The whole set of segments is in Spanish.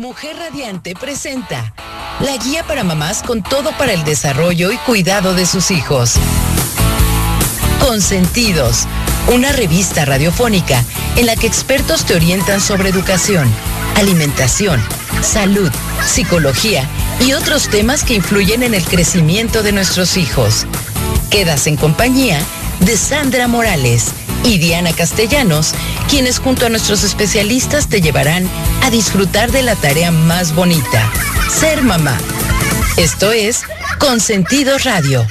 Mujer Radiante presenta la guía para mamás con todo para el desarrollo y cuidado de sus hijos. Consentidos, una revista radiofónica en la que expertos te orientan sobre educación, alimentación, salud, psicología y otros temas que influyen en el crecimiento de nuestros hijos. Quedas en compañía de Sandra Morales y Diana Castellanos, quienes junto a nuestros especialistas te llevarán a disfrutar de la tarea más bonita, ser mamá. Esto es Consentido Radio.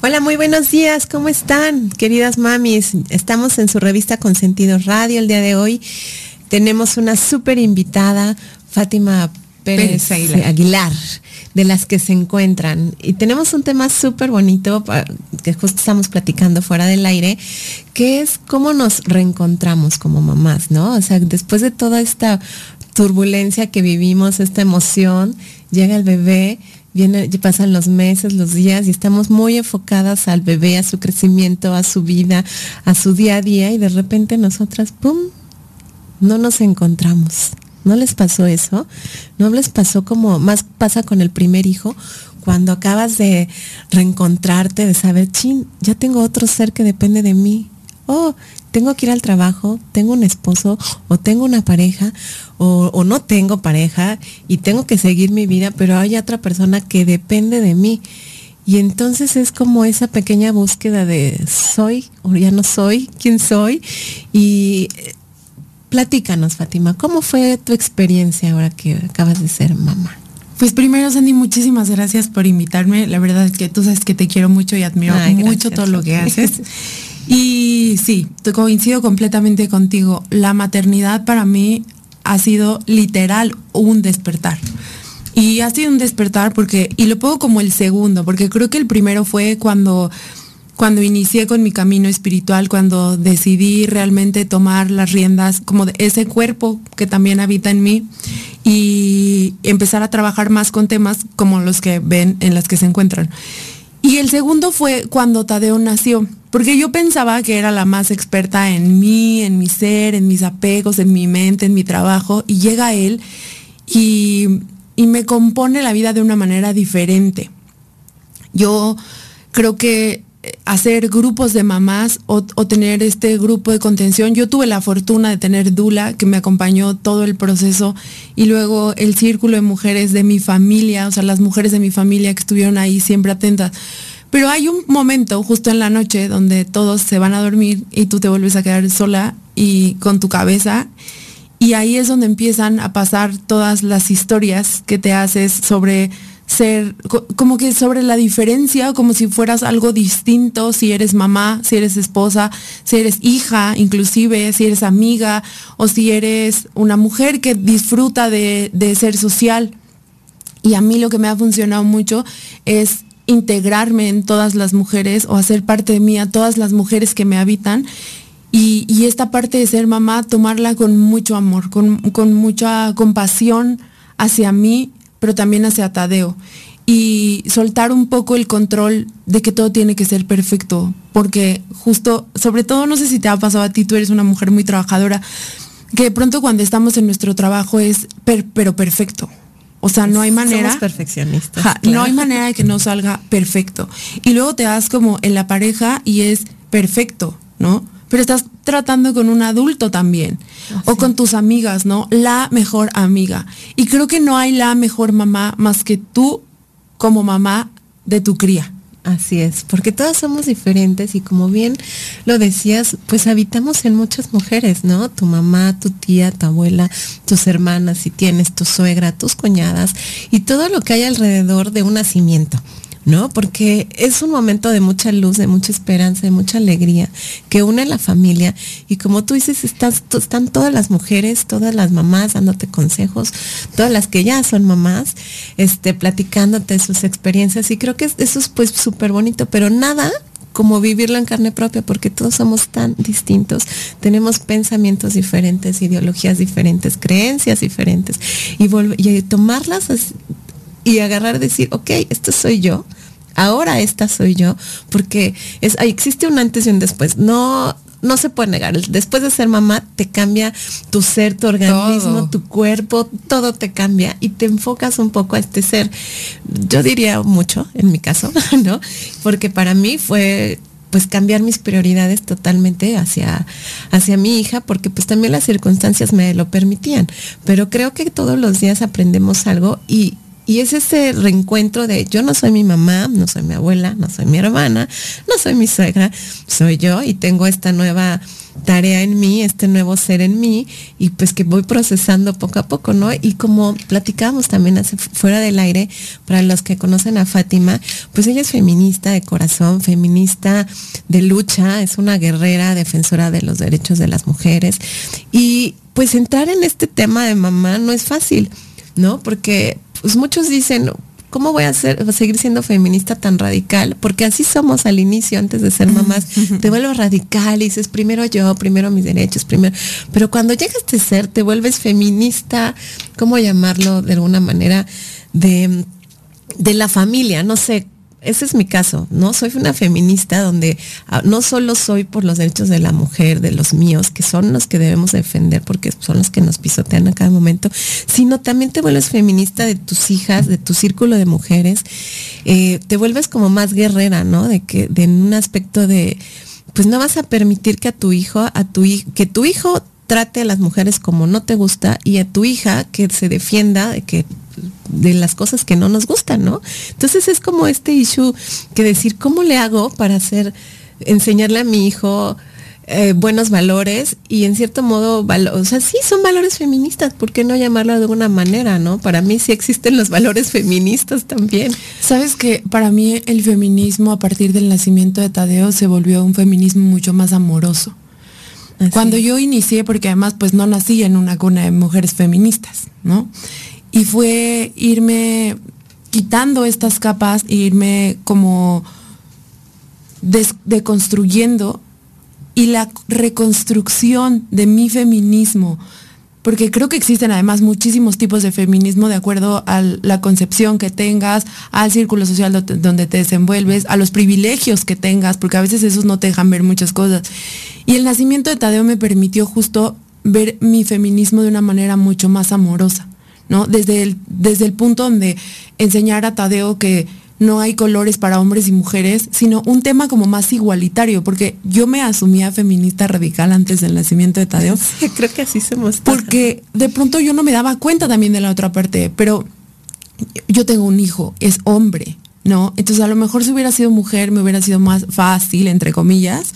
Hola, muy buenos días, ¿cómo están, queridas mamis? Estamos en su revista Consentido Radio el día de hoy. Tenemos una súper invitada, Fátima Pérez, Aguilar de las que se encuentran. Y tenemos un tema súper bonito que justo estamos platicando fuera del aire, que es cómo nos reencontramos como mamás, ¿no? O sea, después de toda esta turbulencia que vivimos, esta emoción, llega el bebé, viene, pasan los meses, los días y estamos muy enfocadas al bebé, a su crecimiento, a su vida, a su día a día y de repente nosotras, ¡pum!, no nos encontramos. ¿No les pasó eso? ¿No les pasó como más pasa con el primer hijo? Cuando acabas de reencontrarte, de saber, chin, ya tengo otro ser que depende de mí. Oh, tengo que ir al trabajo, tengo un esposo o tengo una pareja o, o no tengo pareja y tengo que seguir mi vida, pero hay otra persona que depende de mí. Y entonces es como esa pequeña búsqueda de soy o ya no soy, quién soy. Y Platícanos, Fátima, ¿cómo fue tu experiencia ahora que acabas de ser mamá? Pues primero, Sandy, muchísimas gracias por invitarme. La verdad es que tú sabes que te quiero mucho y admiro mucho todo lo que haces. Y sí, coincido completamente contigo. La maternidad para mí ha sido literal un despertar. Y ha sido un despertar porque, y lo pongo como el segundo, porque creo que el primero fue cuando cuando inicié con mi camino espiritual, cuando decidí realmente tomar las riendas como de ese cuerpo que también habita en mí y empezar a trabajar más con temas como los que ven en las que se encuentran. Y el segundo fue cuando Tadeo nació, porque yo pensaba que era la más experta en mí, en mi ser, en mis apegos, en mi mente, en mi trabajo, y llega él y, y me compone la vida de una manera diferente. Yo creo que hacer grupos de mamás o, tener este grupo de contención. Yo tuve la fortuna de tener Dula, que me acompañó todo el proceso, y luego el círculo de mujeres de mi familia, o sea, las mujeres de mi familia que estuvieron ahí siempre atentas. Pero hay un momento justo en la noche donde todos se van a dormir y tú te vuelves a quedar sola y con tu cabeza. Y ahí es donde empiezan a pasar todas las historias que te haces sobre ser como que sobre la diferencia, como si fueras algo distinto, si eres mamá, si eres esposa, si eres hija, inclusive, si eres amiga o si eres una mujer que disfruta de, ser social. Y a mí lo que me ha funcionado mucho es integrarme en todas las mujeres o hacer parte de mí a todas las mujeres que me habitan. Y, esta parte de ser mamá, tomarla con mucho amor, con, con mucha compasión hacia mí pero también hacia Tadeo. Y soltar un poco el control de que todo tiene que ser perfecto, porque justo, sobre todo, no sé si te ha pasado a ti, tú eres una mujer muy trabajadora, que de pronto cuando estamos en nuestro trabajo es, pero perfecto. O sea, no hay manera. Somos perfeccionistas. No hay manera de que no salga perfecto. Y luego te das como en la pareja y es perfecto, ¿no? Pero estás tratando con un adulto también o con tus amigas, ¿no? La mejor amiga. Y creo que no hay la mejor mamá más que tú como mamá de tu cría. Así es, porque todas somos diferentes y como bien lo decías, pues habitamos en muchas mujeres, ¿no? Tu mamá, tu tía, tu abuela, tus hermanas, si tienes tu suegra, tus cuñadas y todo lo que hay alrededor de un nacimiento. ¿No? Porque es un momento de mucha luz, de mucha esperanza, de mucha alegría, que une a la familia. Y como tú dices, están todas las mujeres, todas las mamás dándote consejos, todas las que ya son mamás, este, platicándote sus experiencias. Y creo que eso es pues súper bonito, pero nada como vivirlo en carne propia, porque todos somos tan distintos, tenemos pensamientos diferentes, ideologías diferentes, creencias diferentes, y, y tomarlas y agarrar decir, ok, esto soy yo, ahora esta soy yo, porque es, existe un antes y un después. No, no se puede negar. Después de ser mamá, te cambia tu ser, tu organismo, tu cuerpo, todo te cambia y te enfocas un poco a este ser. Yo diría mucho, en mi caso, ¿no? Porque para mí fue pues cambiar mis prioridades totalmente hacia, hacia mi hija, porque pues también las circunstancias me lo permitían. Pero creo que todos los días aprendemos algo y, y es ese reencuentro de yo no soy mi mamá, no soy mi abuela, no soy mi hermana, no soy mi suegra, soy yo y tengo esta nueva tarea en mí, este nuevo ser en mí y pues que voy procesando poco a poco, ¿no? Y como platicábamos también hace, fuera del aire, para los que conocen a Fátima, pues ella es feminista de corazón, feminista de lucha, es una guerrera defensora de los derechos de las mujeres y pues entrar en este tema de mamá no es fácil, ¿no? Porque pues muchos dicen, ¿cómo voy a, ser, seguir siendo feminista tan radical? Porque así somos al inicio, antes de ser mamás. te vuelves radical y dices, primero yo, primero mis derechos, primero. Pero cuando llegas a este ser, te vuelves feminista, ¿cómo llamarlo de alguna manera? De, de la familia, no sé, ese es mi caso, ¿no? Soy una feminista donde ah, no solo soy por los derechos de la mujer, de los míos, que son los que debemos defender porque son los que nos pisotean a cada momento, sino también te vuelves feminista de tus hijas, de tu círculo de mujeres, eh, te vuelves como más guerrera, ¿no? De que, de un aspecto de, pues no vas a permitir que a tu hijo, a tu que tu hijo trate a las mujeres como no te gusta y a tu hija que se defienda de que de las cosas que no nos gustan, ¿no? Entonces es como este issue que decir, ¿cómo le hago para hacer, enseñarle a mi hijo eh, buenos valores y en cierto modo, o sea, sí son valores feministas, ¿por qué no llamarlo de alguna manera, no? Para mí sí existen los valores feministas también. Sabes que para mí el feminismo a partir del nacimiento de Tadeo se volvió un feminismo mucho más amoroso. Cuando yo inicié, porque además pues no nací en una cuna de mujeres feministas, ¿no? y fue irme quitando estas capas, e irme como deconstruyendo y la reconstrucción de mi feminismo, porque creo que existen además muchísimos tipos de feminismo de acuerdo a la concepción que tengas, al círculo social donde te desenvuelves, a los privilegios que tengas, porque a veces esos no te dejan ver muchas cosas. Y el nacimiento de Tadeo me permitió justo ver mi feminismo de una manera mucho más amorosa. ¿no? Desde el, desde el punto donde enseñar a Tadeo que no hay colores para hombres y mujeres, sino un tema como más igualitario, porque yo me asumía feminista radical antes del nacimiento de Tadeo. creo que así somos. Porque de pronto yo no me daba cuenta también de la otra parte, pero yo tengo un hijo, es hombre, ¿no? Entonces a lo mejor si hubiera sido mujer me hubiera sido más fácil, entre comillas,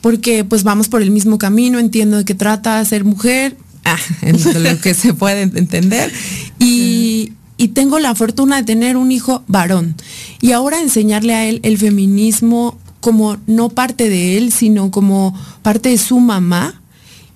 porque pues vamos por el mismo camino, entiendo de qué trata ser mujer, Ah, lo que se puede entender. Y, tengo la fortuna de tener un hijo varón. Y ahora enseñarle a él el feminismo como no parte de él, sino como parte de su mamá.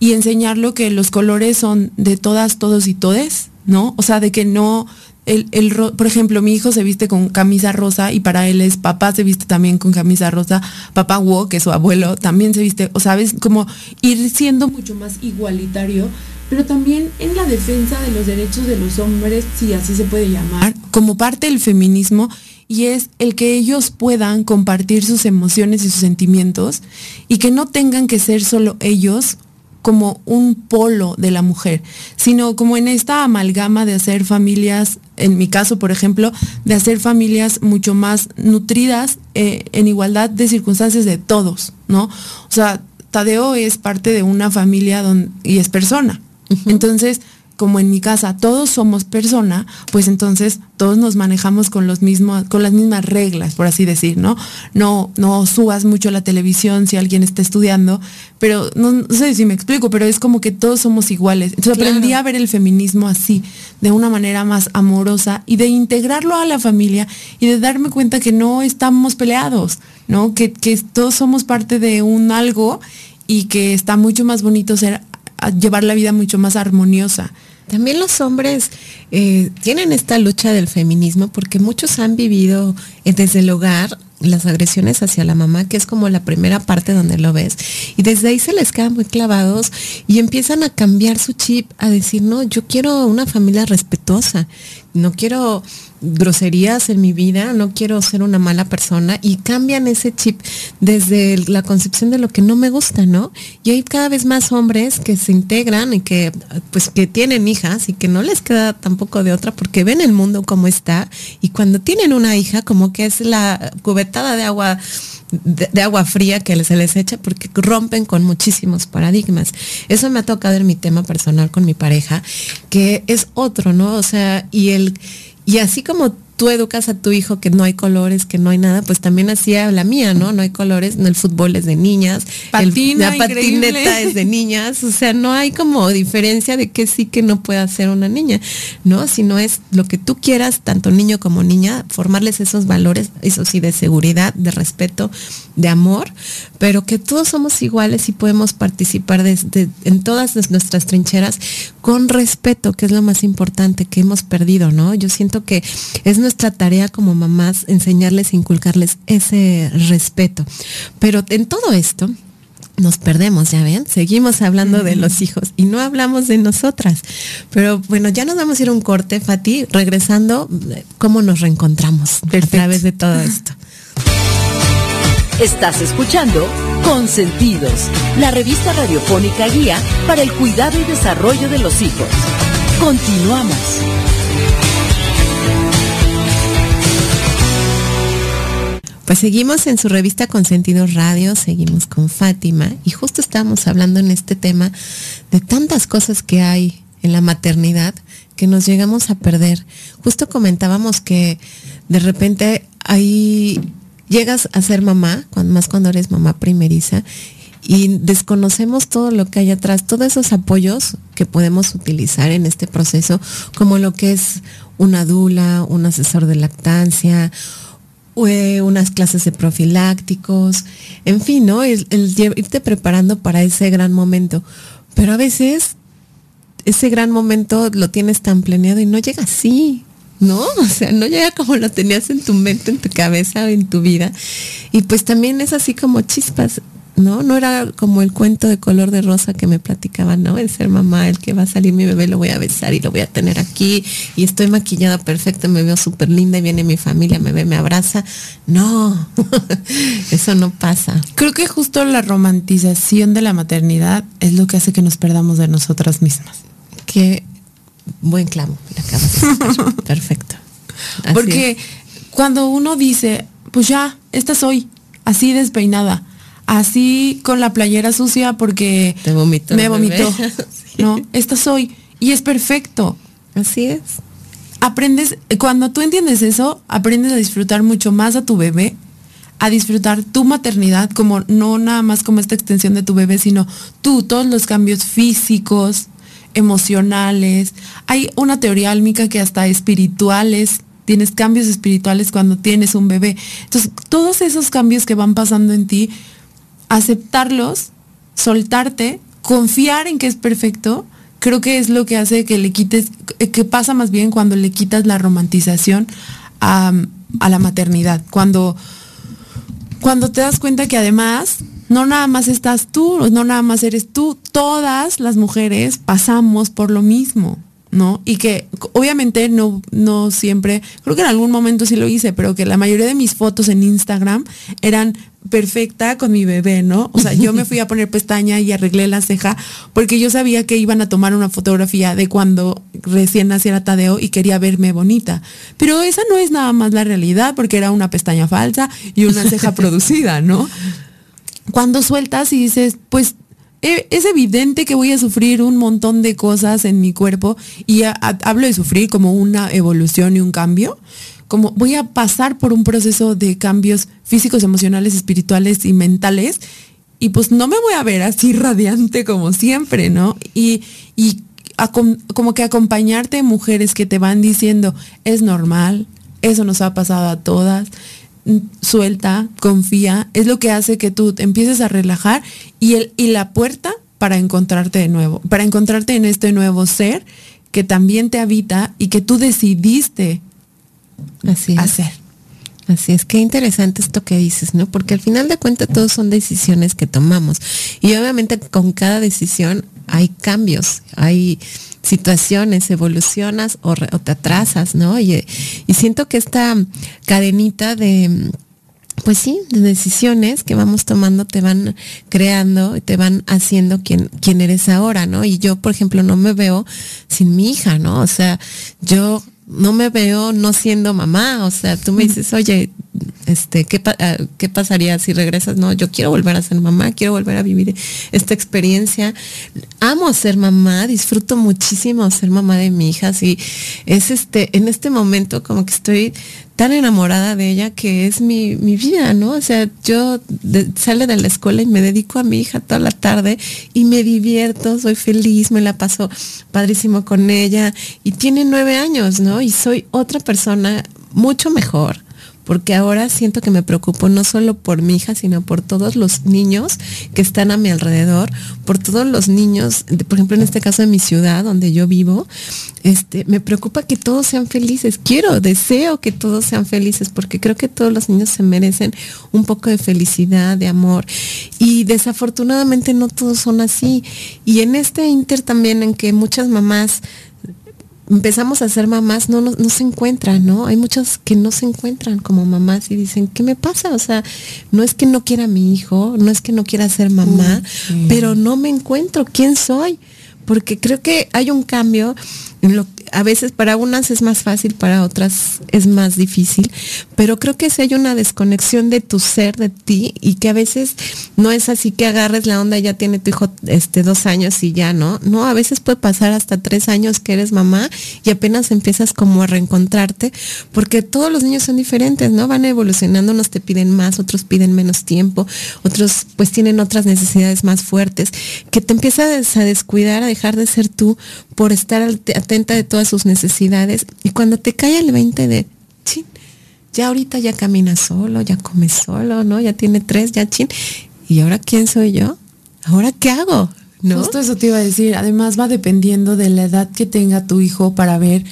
Y enseñarlo que los colores son de todas, todos y todes, ¿no? O sea, de que no, el, el, por ejemplo, mi hijo se viste con camisa rosa y para él es papá se viste también con camisa rosa, papá Wo, que es su abuelo, también se viste, o sabes, como ir siendo mucho más igualitario pero también en la defensa de los derechos de los hombres, si así se puede llamar, como parte del feminismo, y es el que ellos puedan compartir sus emociones y sus sentimientos y que no tengan que ser solo ellos como un polo de la mujer, sino como en esta amalgama de hacer familias, en mi caso, por ejemplo, de hacer familias mucho más nutridas eh, en igualdad de circunstancias de todos, ¿no? O sea, Tadeo es parte de una familia donde, y es persona, entonces, como en mi casa todos somos persona, pues entonces todos nos manejamos con los mismos, con las mismas reglas, por así decir, ¿no? No, no subas mucho la televisión si alguien está estudiando, pero no, sé si me explico, pero es como que todos somos iguales. Entonces aprendí a ver el feminismo así, de una manera más amorosa y de integrarlo a la familia y de darme cuenta que no estamos peleados, ¿no? Que, que todos somos parte de un algo y que está mucho más bonito ser llevar la vida mucho más armoniosa. También los hombres eh, tienen esta lucha del feminismo porque muchos han vivido eh, desde el hogar las agresiones hacia la mamá, que es como la primera parte donde lo ves. Y desde ahí se les quedan muy clavados y empiezan a cambiar su chip, a decir, no, yo quiero una familia respetuosa, no quiero groserías en mi vida, no quiero ser una mala persona y cambian ese chip desde la concepción de lo que no me gusta, ¿no? Y hay cada vez más hombres que se integran y que pues que tienen hijas y que no les queda tampoco de otra porque ven el mundo como está y cuando tienen una hija como que es la cubetada de agua de, agua fría que se les echa porque rompen con muchísimos paradigmas. Eso me ha tocado en mi tema personal con mi pareja, que es otro, ¿no? O sea, y el y así como tú educas a tu hijo que no hay colores, que no hay nada, pues también hacía la mía, ¿no? No hay colores, el fútbol es de niñas, la patineta es de niñas, o sea, no hay como diferencia de que sí que no puede hacer una niña, ¿no? Sino es lo que tú quieras, tanto niño como niña, formarles esos valores, eso sí, de seguridad, de respeto, de amor, pero que todos somos iguales y podemos participar en todas nuestras trincheras con respeto, que es lo más importante que hemos perdido, ¿no? Yo siento que es nuestra tarea como mamás enseñarles, inculcarles ese respeto. Pero en todo esto, nos perdemos, ya ven, seguimos hablando de los hijos y no hablamos de nosotras. Pero bueno, ya nos vamos a ir a un corte, Fati, regresando, ¿cómo nos reencontramos a través de todo esto? Estás escuchando Consentidos, la revista radiofónica guía para el cuidado y desarrollo de los hijos. Continuamos. Pues seguimos en su revista Consentidos Radio, seguimos con Fátima y justo estamos hablando en este tema de tantas cosas que hay en la maternidad que nos llegamos a perder. Justo comentábamos que de repente ahí llegas a ser mamá, más cuando eres mamá primeriza, y desconocemos todo lo que hay atrás, todos esos apoyos que podemos utilizar en este proceso, como lo que es una dula, un asesor de lactancia, unas clases de profilácticos, en fin, ¿no? El, irte preparando para ese gran momento. Pero a veces ese gran momento lo tienes tan planeado y no llega así, ¿no? O sea, no llega como lo tenías en tu mente, en tu cabeza, en tu vida. Y pues también es así como chispas. ¿No? No era como el cuento de color de rosa que me platicaban, ¿no? El ser mamá, el que va a salir mi bebé, lo voy a besar y lo voy a tener aquí y estoy maquillada perfecta, me veo súper linda y viene mi familia, me ve, me abraza. No, eso no pasa. Creo que justo la romantización de la maternidad es lo que hace que nos perdamos de nosotras mismas. Qué buen clavo, Perfecto. Porque cuando uno dice, pues ya, esta soy, así despeinada, así con la playera sucia porque me vomitó. No, esta soy. Y es perfecto. Así es. Aprendes, cuando tú entiendes eso, aprendes a disfrutar mucho más a tu bebé, a disfrutar tu maternidad, como no nada más como esta extensión de tu bebé, sino tú, todos los cambios físicos, emocionales. Hay una teoría álmica que hasta espirituales tienes cambios espirituales cuando tienes un bebé. Entonces, todos esos cambios que van pasando en ti, aceptarlos, soltarte, confiar en que es perfecto, creo que es lo que hace que le quites, que pasa más bien cuando le quitas la romantización a, la maternidad. Cuando, cuando te das cuenta que además no nada más estás tú, no nada más eres tú, todas las mujeres pasamos por lo mismo. ¿no? Y que obviamente no, no siempre, creo que en algún momento sí lo hice, pero que la mayoría de mis fotos en Instagram eran perfecta con mi bebé, ¿no? O sea, yo me fui a poner pestaña y arreglé la ceja porque yo sabía que iban a tomar una fotografía de cuando recién naciera Tadeo y quería verme bonita. Pero esa no es nada más la realidad porque era una pestaña falsa y una ceja producida, ¿no? Cuando sueltas y dices, pues e, es evidente que voy a sufrir un montón de cosas en mi cuerpo y hablo de sufrir como una evolución y un cambio, como voy a pasar por un proceso de cambios físicos, emocionales, espirituales y mentales y pues no me voy a ver así radiante como siempre, ¿no? Y, y como que acompañarte mujeres que te van diciendo, es normal, eso nos ha pasado a todas, suelta, confía, es lo que hace que tú empieces a relajar y, el, y la puerta para encontrarte de nuevo, para encontrarte en este nuevo ser que también te habita y que tú decidiste Así hacer. Así es, qué interesante esto que dices, ¿no? Porque al final de cuentas todos son decisiones que tomamos. Y obviamente con cada decisión hay cambios, hay situaciones, evolucionas o, te atrasas, ¿no? Y, y siento que esta cadenita de pues sí, de decisiones que vamos tomando te van creando y te van haciendo quien, quien eres ahora, ¿no? Y yo, por ejemplo, no me veo sin mi hija, ¿no? O sea, yo no me veo no siendo mamá, o sea, tú me dices, oye, este, ¿qué, ah, ¿qué, pasaría si regresas? No, yo quiero volver a ser mamá, quiero volver a vivir esta experiencia. Amo ser mamá, disfruto muchísimo ser mamá de mi hija, y es este, en este momento como que estoy tan enamorada de ella que es mi, vida, ¿no? O sea, yo sale de la escuela y me dedico a mi hija toda la tarde y me divierto, soy feliz, me la paso padrísimo con ella y tiene nueve años, ¿no? Y soy otra persona mucho mejor porque ahora siento que me preocupo no solo por mi hija, sino por todos los niños que están a mi alrededor, por todos los niños, por ejemplo, en este caso de mi ciudad, donde yo vivo, este, me preocupa que todos sean felices. Quiero, deseo que todos sean felices, porque creo que todos los niños se merecen un poco de felicidad, de amor. Y desafortunadamente no todos son así. Y en este inter también en que muchas mamás empezamos a ser mamás, no, no, se encuentran, ¿no? Hay muchas que no se encuentran como mamás y dicen, ¿qué me pasa? O sea, no es que no quiera a mi hijo, no es que no quiera ser mamá, pero no me encuentro, ¿quién soy? Porque creo que hay un cambio en lo, a veces para unas es más fácil, para otras es más difícil, pero creo que si hay una desconexión de tu ser, de ti, y que a veces no es así que agarres la onda, ya tiene tu hijo este, dos años y ya, ¿no? No, a veces puede pasar hasta tres años que eres mamá y apenas empiezas como a reencontrarte, porque todos los niños son diferentes, ¿no? Van evolucionando, unos te piden más, otros piden menos tiempo, otros pues tienen otras necesidades más fuertes, que te empiezas a descuidar, a dejar de ser tú por estar atenta de todas sus necesidades. Y cuando te cae el 20 de, chin, ya ahorita ya camina solo, ya come solo, ¿no? Ya tiene tres, ya chin. ¿Y ahora quién soy yo? ¿Ahora qué hago? ¿No? Justo eso te iba a decir. Además va dependiendo de la edad que tenga tu hijo para ver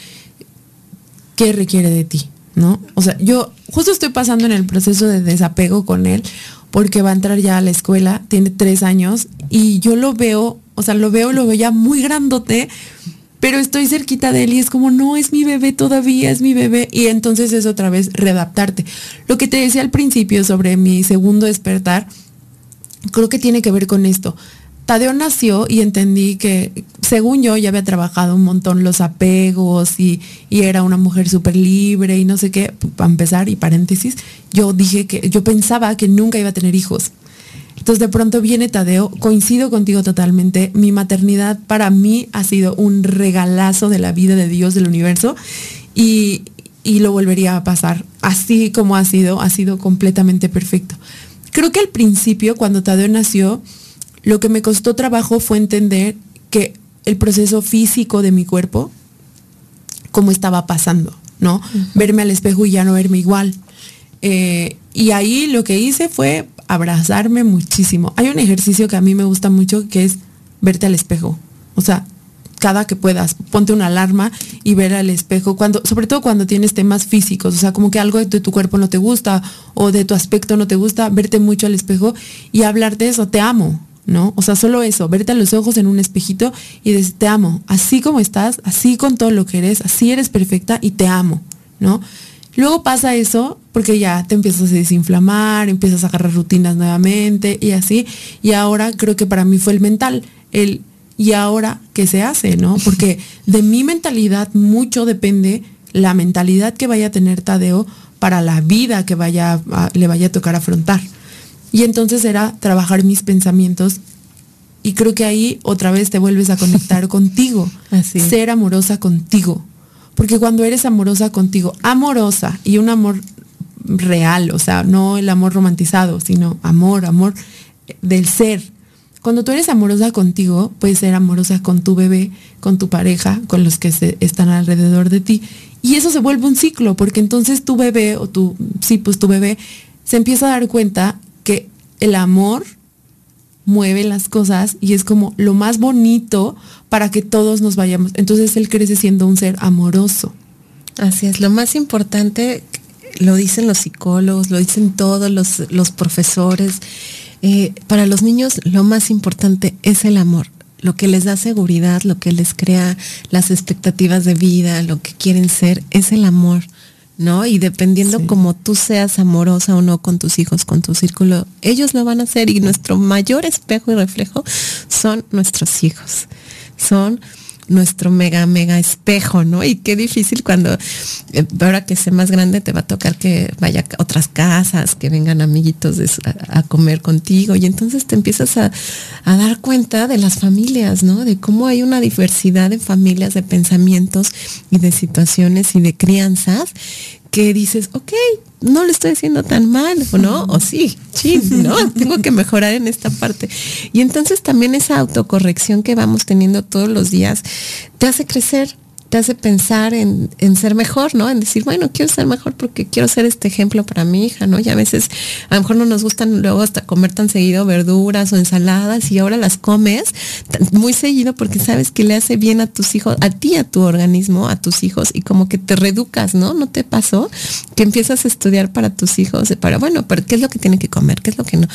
qué requiere de ti, ¿no? O sea, yo justo estoy pasando en el proceso de desapego con él porque va a entrar ya a la escuela, tiene tres años y yo lo veo, o sea, lo veo, lo veo ya muy grandote, pero estoy cerquita de él y es como, no, es mi bebé todavía, es mi bebé. Y entonces es otra vez readaptarte. Lo que te decía al principio sobre mi segundo despertar, creo que tiene que ver con esto. Tadeo nació y entendí que, según yo, ya había trabajado un montón los apegos y, y era una mujer súper libre y no sé qué, para empezar, y paréntesis, yo dije que yo pensaba que nunca iba a tener hijos. Entonces de pronto viene Tadeo, coincido contigo totalmente, mi maternidad para mí ha sido un regalazo de la vida de Dios del universo y, lo volvería a pasar. Así como ha sido, ha sido completamente perfecto. Creo que al principio, cuando Tadeo nació, lo que me costó trabajo fue entender que el proceso físico de mi cuerpo, cómo estaba pasando, ¿no? Verme al espejo y ya no verme igual. Eh, y ahí lo que hice fue abrazarme muchísimo. Hay un ejercicio que a mí me gusta mucho que es verte al espejo. O sea, cada que puedas, ponte una alarma y ver al espejo, cuando, sobre todo cuando tienes temas físicos, o sea, como que algo de tu cuerpo no te gusta o de tu aspecto no te gusta, verte mucho al espejo y hablar de eso, te amo, ¿no? O sea, solo eso, verte los ojos en un espejito y decir, te amo, así como estás, así con todo lo que eres, así eres perfecta y te amo, ¿no? Luego pasa eso porque ya te empiezas a desinflamar, empiezas a agarrar rutinas nuevamente y así. Y ahora creo que para mí fue el mental, el y ahora qué se hace, ¿no? Porque de mi mentalidad mucho depende la mentalidad que vaya a tener Tadeo para la vida que vaya le vaya a tocar afrontar. Y entonces era trabajar mis pensamientos y creo que ahí otra vez te vuelves a conectar contigo, así. ser amorosa contigo, porque cuando eres amorosa contigo, amorosa y un amor real, o sea, no el amor romantizado, sino amor, amor del ser. Cuando tú eres amorosa contigo, puedes ser amorosa con tu bebé, con tu pareja, con los que están alrededor de ti. Y eso se vuelve un ciclo, porque entonces tu bebé o tu, sí, pues tu bebé se empieza a dar cuenta que el amor mueve las cosas y es como lo más bonito para que todos nos vayamos. Entonces él crece siendo un ser amoroso. Así es, lo más importante, lo dicen los psicólogos, lo dicen todos los, profesores, eh, para los niños lo más importante es el amor. lo que les da seguridad, lo que les crea las expectativas de vida, lo que quieren ser, es el amor. ¿No? Y dependiendo como tú seas amorosa o no con tus hijos, con tu círculo, ellos lo van a hacer y nuestro mayor espejo y reflejo son nuestros hijos. Son nuestro mega, mega espejo, ¿no? Y qué difícil cuando, eh, ahora que sé más grande, te va a tocar que vaya a otras casas, que vengan amiguitos a, comer contigo. Y entonces te empiezas a, a, dar cuenta de las familias, ¿no? De cómo hay una diversidad de familias, de pensamientos y de situaciones y de crianzas que dices, ok, no lo estoy haciendo tan mal, ¿o no? O sí, sí, ¿no? Tengo que mejorar en esta parte. Y entonces también esa autocorrección que vamos teniendo todos los días te hace crecer, te hace pensar en, ser mejor, ¿no? En decir, bueno, quiero ser mejor porque quiero ser este ejemplo para mi hija, ¿no? Y a veces a lo mejor no nos gustan luego hasta comer tan seguido verduras o ensaladas y ahora las comes muy seguido porque sabes que le hace bien a tus hijos, a ti, a tu organismo, a tus hijos y como que te reeducas, ¿no? ¿No te pasó? Que empiezas a estudiar para tus hijos, para, bueno, pero ¿qué es lo que tiene que comer? ¿Qué es lo que no?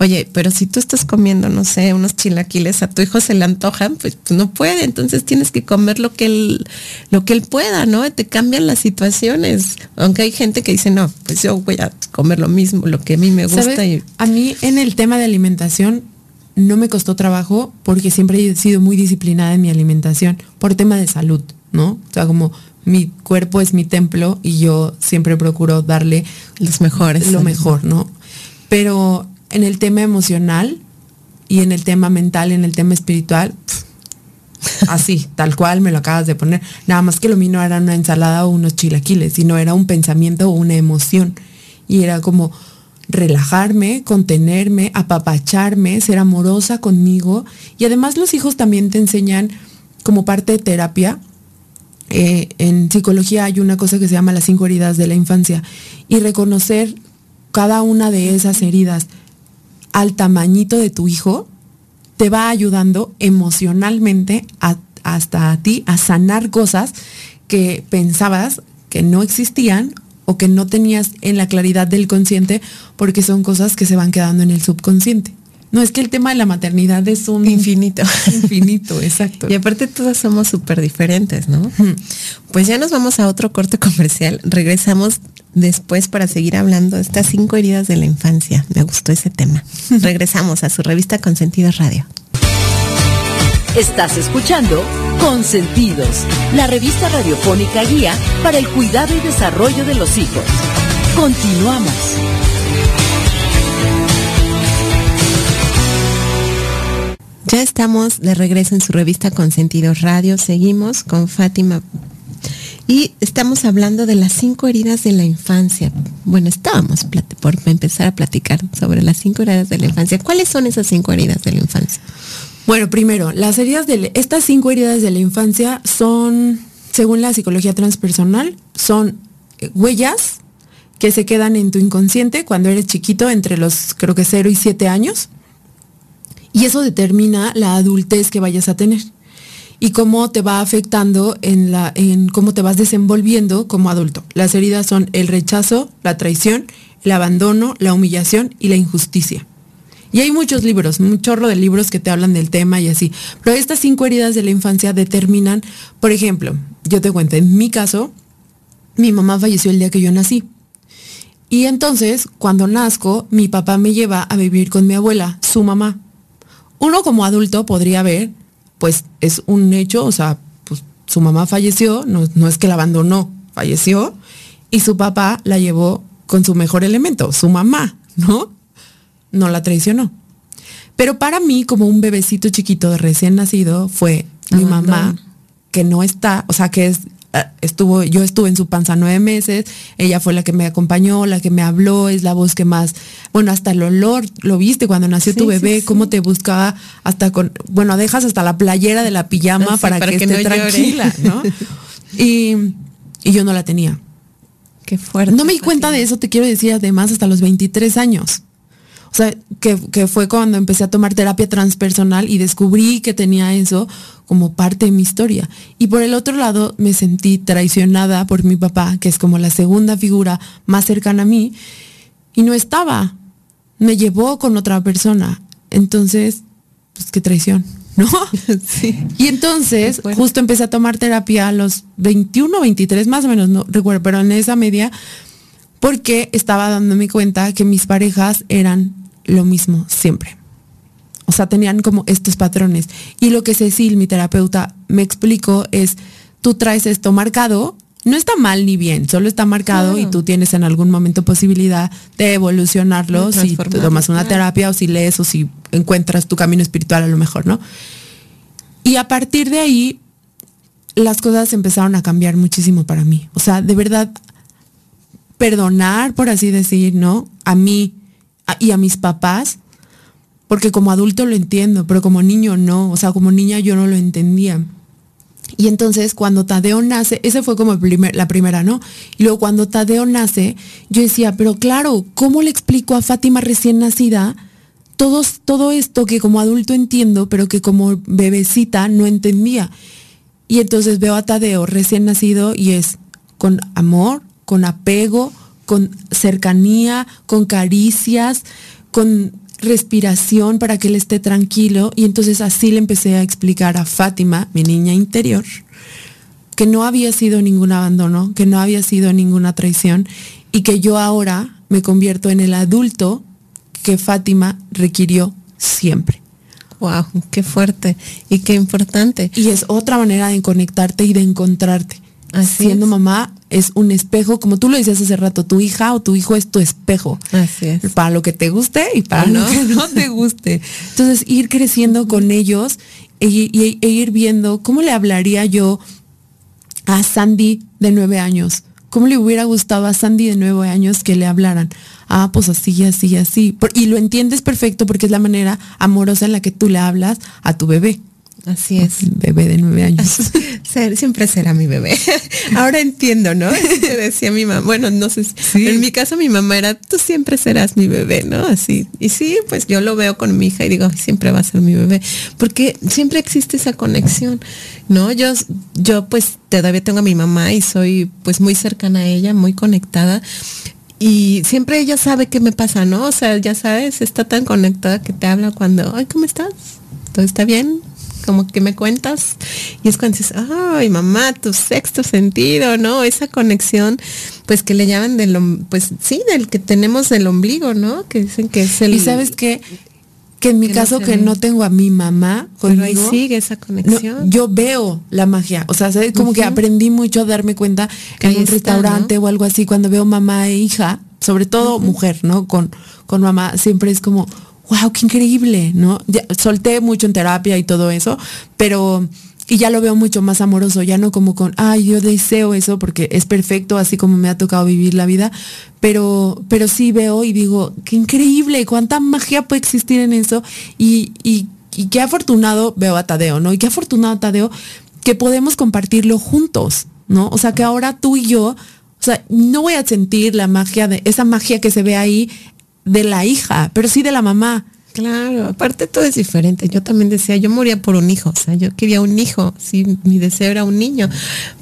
Oye, pero si tú estás comiendo, no sé, unos chilaquiles, a tu hijo se le antojan, pues no puede, entonces tienes que comer lo que él lo que él pueda, ¿no? Te cambian las situaciones. Aunque hay gente que dice, no, pues yo voy a comer lo mismo, lo que a mí me gusta. Y... A mí en el tema de alimentación no me costó trabajo porque siempre he sido muy disciplinada en mi alimentación por tema de salud, ¿no? O sea, como mi cuerpo es mi templo y yo siempre procuro darle los mejores. Lo mejor, ¿no? Pero en el tema emocional y en el tema mental, en el tema espiritual, Así, tal cual me lo acabas de poner. Nada más que lo mío no era una ensalada o unos chilaquiles, sino era un pensamiento o una emoción. Y era como relajarme, contenerme, apapacharme, ser amorosa conmigo. Y además los hijos también te enseñan como parte de terapia. Eh, en psicología hay una cosa que se llama las cinco heridas de la infancia. Y reconocer cada una de esas heridas al tamañito de tu hijo te va ayudando emocionalmente hasta a ti a sanar cosas que pensabas que no existían o que no tenías en la claridad del consciente porque son cosas que se van quedando en el subconsciente. No, es que el tema de la maternidad es un infinito. Infinito, exacto. Y aparte todas somos súper diferentes, ¿no? Pues ya nos vamos a otro corte comercial. Regresamos después para seguir hablando de estas cinco heridas de la infancia. Me gustó ese tema. Regresamos a su revista Consentidos Radio. Estás escuchando Consentidos, la revista radiofónica guía para el cuidado y desarrollo de los hijos. Continuamos. Ya estamos de regreso en su revista Consentidos Radio. Seguimos con Fátima y estamos hablando de las cinco heridas de la infancia. Bueno, estábamos por empezar a platicar sobre las cinco heridas de la infancia. ¿Cuáles son esas cinco heridas de la infancia? Bueno, primero, las heridas de estas cinco heridas de la infancia son, según la psicología transpersonal, son eh, huellas que se quedan en tu inconsciente cuando eres chiquito, entre los creo que 0 y 7 años. Y eso determina la adultez que vayas a tener y cómo te va afectando en, la, en cómo te vas desenvolviendo como adulto. Las heridas son el rechazo, la traición, el abandono, la humillación y la injusticia. Y hay muchos libros, un chorro de libros que te hablan del tema y así. Pero estas cinco heridas de la infancia determinan, por ejemplo, yo te cuento, en mi caso, mi mamá falleció el día que yo nací. Y entonces, cuando nazco, mi papá me lleva a vivir con mi abuela, su mamá. Uno como adulto podría ver pues es un hecho, o sea, pues su mamá falleció, no, es que la abandonó, falleció, y su papá la llevó con su mejor elemento, su mamá, ¿no? No la traicionó. Pero para mí, como un bebecito chiquito de recién nacido, fue mi mamá que no está, o sea, que es estuvo, yo estuve en su panza nueve meses, ella fue la que me acompañó, la que me habló, es la voz que más, bueno, hasta el olor, lo viste cuando nació tu bebé, cómo te buscaba hasta con, bueno, dejas hasta la playera de la pijama para, que, esté tranquila, ¿no? y, y yo no la tenía. Qué fuerte. No me di cuenta de eso, te quiero decir, además, hasta los 23 años. O sea, que, fue cuando empecé a tomar terapia transpersonal y descubrí que tenía eso como parte de mi historia. Y por el otro lado, me sentí traicionada por mi papá, que es como la segunda figura más cercana a mí, y no estaba. Me llevó con otra persona. Entonces, pues qué traición. ¿no? Sí. Y entonces, justo empecé a tomar terapia a los 21, 23 más o menos, no recuerdo, pero en esa media, porque estaba dándome cuenta que mis parejas eran lo mismo siempre. O sea, tenían como estos patrones. Y lo que Cecil, mi terapeuta, me explicó es, tú traes esto marcado, no está mal ni bien, solo está marcado y tú tienes en algún momento posibilidad de evolucionarlo si tomas una terapia o si lees o si encuentras tu camino espiritual a lo mejor, ¿no? Y a partir de ahí, las cosas empezaron a cambiar muchísimo para mí. O sea, de verdad, perdonar, por así decir, ¿no? A mí y a mis papás, porque como adulto lo entiendo, pero como niño no. O sea, como niña yo no lo entendía. Y entonces cuando Tadeo nace, ese fue como la primera, ¿no? Y luego cuando Tadeo nace, yo decía, pero claro, ¿cómo le explico a Fátima recién nacida todo esto que como adulto entiendo, pero que como bebecita no entendía? Y entonces veo a Tadeo recién nacido y es con amor, con apego, con cercanía, con caricias, con respiración para que él esté tranquilo. Y entonces así le empecé a explicar a Fátima, mi niña interior, que no había sido ningún abandono, que no había sido ninguna traición y que yo ahora me convierto en el adulto que Fátima requirió siempre. Wow, qué fuerte y qué importante. Y es otra manera de conectarte y de encontrarte. Siendo mamá es un espejo, como tú lo decías hace rato, tu hija o tu hijo es tu espejo. Así es. Para lo que te guste y para lo que no te guste. Entonces, ir creciendo con ellos e, e, ir viendo cómo le hablaría yo a Sandy de nueve años. ¿Cómo le hubiera gustado a Sandy de nueve años que le hablaran? Ah, pues así, así, así. Y lo entiendes perfecto porque es la manera amorosa en la que tú le hablas a tu bebé. Así es. Bebé de nueve años. Siempre será mi bebé. Ahora entiendo, ¿no? decía mi mamá. Bueno, no sé. En mi caso mi mamá era, tú siempre serás mi bebé, ¿no? Así. Y sí, pues yo lo veo con mi hija y digo, siempre va a ser mi bebé. Porque siempre existe esa conexión, ¿no? Yo, yo pues todavía tengo a mi mamá y soy pues muy cercana a ella, muy conectada y siempre ella sabe qué me pasa, ¿no? O sea, ya sabes, está tan conectada que te habla cuando, ay, ¿cómo estás? ¿Todo está bien? Como que me cuentas y es cuando dices, ay mamá, tu sexto sentido, ¿no? Esa conexión, pues que le llaman del, pues sí, del que tenemos del ombligo, ¿no? Que dicen que es el... Y sabes qué? que en mi caso que no tengo a mi mamá conmigo, ahí sigue esa conexión. yo veo la magia, o sea, como que aprendí mucho a darme cuenta que en un restaurante o algo así cuando veo mamá e hija, sobre todo mujer, ¿no? Con con mamá siempre es como wow, qué increíble, ¿no? solté mucho en terapia y todo eso, pero y ya lo veo mucho más amoroso, ya no como con, ay, yo deseo eso porque es perfecto, así como me ha tocado vivir la vida, pero, pero sí veo y digo, qué increíble, cuánta magia puede existir en eso y, y, y qué afortunado veo a Tadeo, ¿no? Y qué afortunado Tadeo que podemos compartirlo juntos, ¿no? O sea, que ahora tú y yo, o sea, no voy a sentir la magia de esa magia que se ve ahí de la hija, pero sí de la mamá. Claro, aparte todo es diferente. Yo también decía, yo moría por un hijo, o sea, yo quería un hijo, sí, mi deseo era un niño,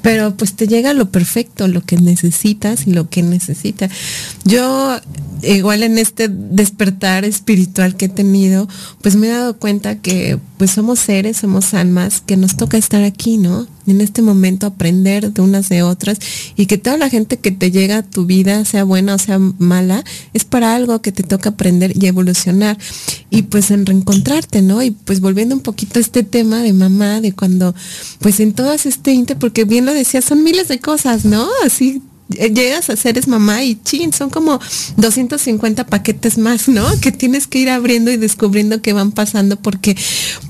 pero pues te llega lo perfecto, lo que necesitas y lo que necesita. Yo, igual en este despertar espiritual que he tenido, pues me he dado cuenta que pues somos seres, somos almas, que nos toca estar aquí, ¿no? en este momento aprender de unas de otras y que toda la gente que te llega a tu vida, sea buena o sea mala, es para algo que te toca aprender y evolucionar y pues en reencontrarte, ¿no? Y pues volviendo un poquito a este tema de mamá, de cuando pues en todas este inte, porque bien lo decía, son miles de cosas, ¿no? Así llegas a ser es mamá y chin, son como 250 paquetes más, ¿no? Que tienes que ir abriendo y descubriendo que van pasando porque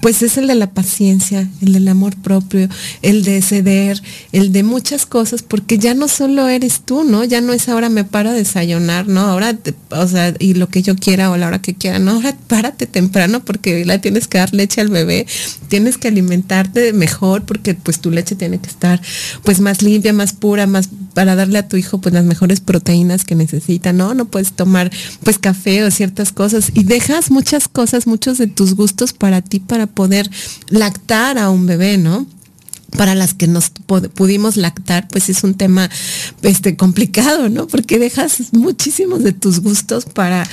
pues es el de la paciencia, el del amor propio, el de ceder, el de muchas cosas, porque ya no solo eres tú, ¿no? Ya no es ahora me paro a desayunar, ¿no? Ahora, o sea, y lo que yo quiera o la hora que quiera, no, ahora párate temprano porque la tienes que dar leche al bebé, tienes que alimentarte mejor porque pues tu leche tiene que estar pues más limpia, más pura, más para darle a tu hijo pues las mejores proteínas que necesita, ¿no? No puedes tomar pues café o ciertas cosas y dejas muchas cosas, muchos de tus gustos para ti para poder lactar a un bebé, ¿no? para las que nos pudimos lactar, pues es un tema este complicado, ¿no? Porque dejas muchísimos de tus gustos para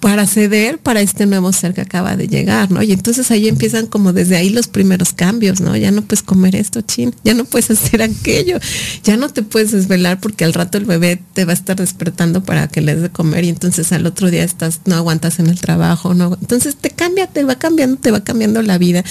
para ceder para este nuevo ser que acaba de llegar, ¿no? Y entonces ahí empiezan como desde ahí los primeros cambios, ¿no? Ya no puedes comer esto, chin, ya no puedes hacer aquello, ya no te puedes desvelar porque al rato el bebé te va a estar despertando para que le des de comer y entonces al otro día estás, no aguantas en el trabajo, ¿no? Entonces te cambia, te va cambiando, te va cambiando la vida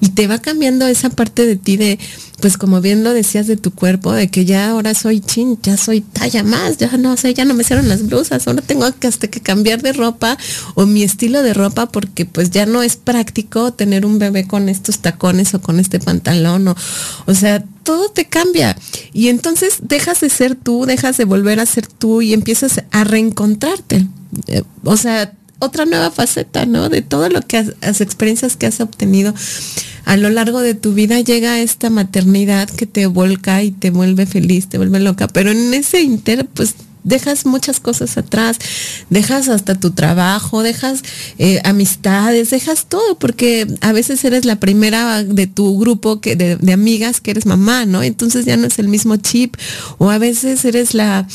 y te va cambiando esa parte de ti de, pues como bien lo decías de tu cuerpo, de que ya ahora soy chin, ya soy talla más, ya no sé, ya no me cierran las blusas, ahora tengo que hasta que cambiar de ropa o mi estilo de ropa porque pues ya no es práctico tener un bebé con estos tacones o con este pantalón o, o sea, todo te cambia. Y entonces dejas de ser tú, dejas de volver a ser tú y empiezas a reencontrarte. Eh, o sea, otra nueva faceta, ¿no? De todo lo que las experiencias que has obtenido a lo largo de tu vida llega esta maternidad que te volca y te vuelve feliz, te vuelve loca, pero en ese inter pues dejas muchas cosas atrás, dejas hasta tu trabajo, dejas eh, amistades, dejas todo, porque a veces eres la primera de tu grupo que, de amigas que eres mamá, ¿no? Entonces ya no es el mismo chip, o a veces eres la